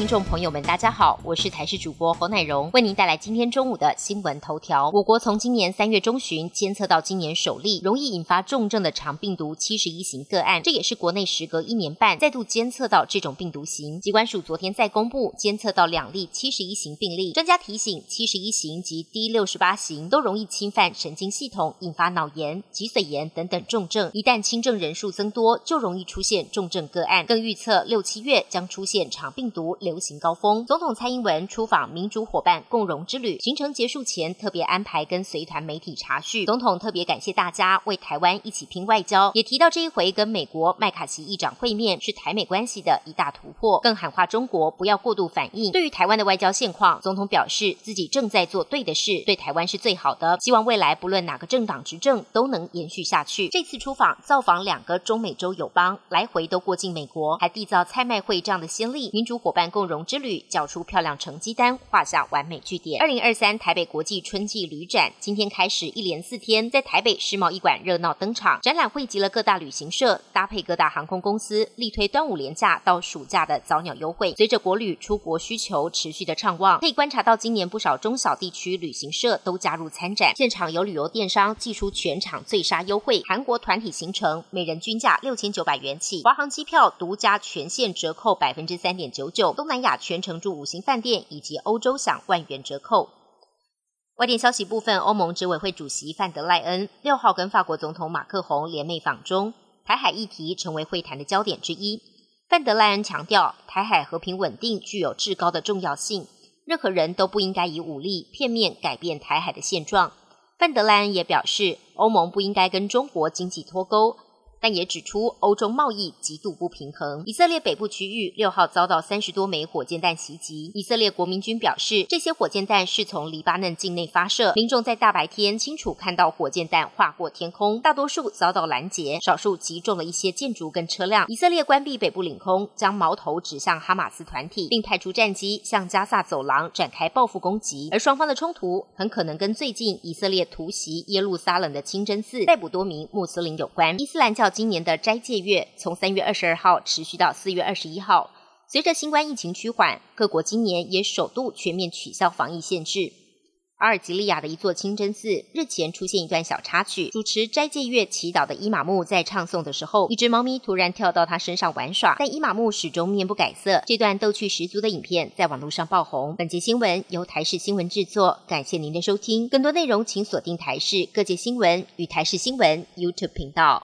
听众朋友们，大家好，我是台视主播侯乃荣，为您带来今天中午的新闻头条。我国从今年三月中旬监测到今年首例容易引发重症的肠病毒七十一型个案，这也是国内时隔一年半再度监测到这种病毒型。疾管署昨天再公布监测到两例七十一型病例，专家提醒，七十一型及 D 六十八型都容易侵犯神经系统，引发脑炎、脊髓炎等等重症。一旦轻症人数增多，就容易出现重症个案。更预测六七月将出现肠病毒流行高峰。总统蔡英文出访民主伙伴共荣之旅，行程结束前特别安排跟随团媒体查叙。总统特别感谢大家为台湾一起拼外交，也提到这一回跟美国麦卡锡议长会面是台美关系的一大突破，更喊话中国不要过度反应。对于台湾的外交现况，总统表示自己正在做对的事，对台湾是最好的，希望未来不论哪个政党执政都能延续下去。这次出访造访两个中美洲友邦，来回都过境美国，还缔造蔡麦会这样的先例，民主伙伴共共荣之旅缴出漂亮成绩单，画下完美句点。二零二三台北国际春季旅展今天开始，一连四天在台北世贸艺馆热闹登场。展览汇集了各大旅行社，搭配各大航空公司，力推端午连假到暑假的早鸟优惠。随着国旅出国需求持续的畅旺，可以观察到今年不少中小地区旅行社都加入参展。现场有旅游电商寄出全场最杀优惠，韩国团体行程每人均价六千九百元起，华航机票独家全线折扣百分之三点九九，东南亚全程住五星饭店以及欧洲享万元折扣。外电消息部分，欧盟执委会主席范德赖恩六号跟法国总统马克宏联袂访中，台海议题成为会谈的焦点之一。范德赖恩强调，台海和平稳定具有至高的重要性，任何人都不应该以武力片面改变台海的现状。范德赖恩也表示，欧盟不应该跟中国经济脱钩。但也指出，欧洲贸易极度不平衡。以色列北部区域六号遭到三十多枚火箭弹袭击。以色列国民军表示，这些火箭弹是从黎巴嫩境内发射，民众在大白天清楚看到火箭弹划过天空，大多数遭到拦截，少数击中了一些建筑跟车辆。以色列关闭北部领空，将矛头指向哈马斯团体，并派出战机向加萨走廊展开报复攻击。而双方的冲突很可能跟最近以色列突袭耶路撒冷的清真寺、逮捕多名穆斯林有关。伊斯兰教。今年的斋戒月从三月二十二号持续到四月二十一号。随着新冠疫情趋缓，各国今年也首度全面取消防疫限制。阿尔及利亚的一座清真寺日前出现一段小插曲：主持斋戒月祈祷的伊玛目在唱诵的时候，一只猫咪突然跳到他身上玩耍，但伊玛目始终面不改色。这段逗趣十足的影片在网络上爆红。本节新闻由台视新闻制作，感谢您的收听。更多内容请锁定台视各界新闻与台视新闻 YouTube 频道。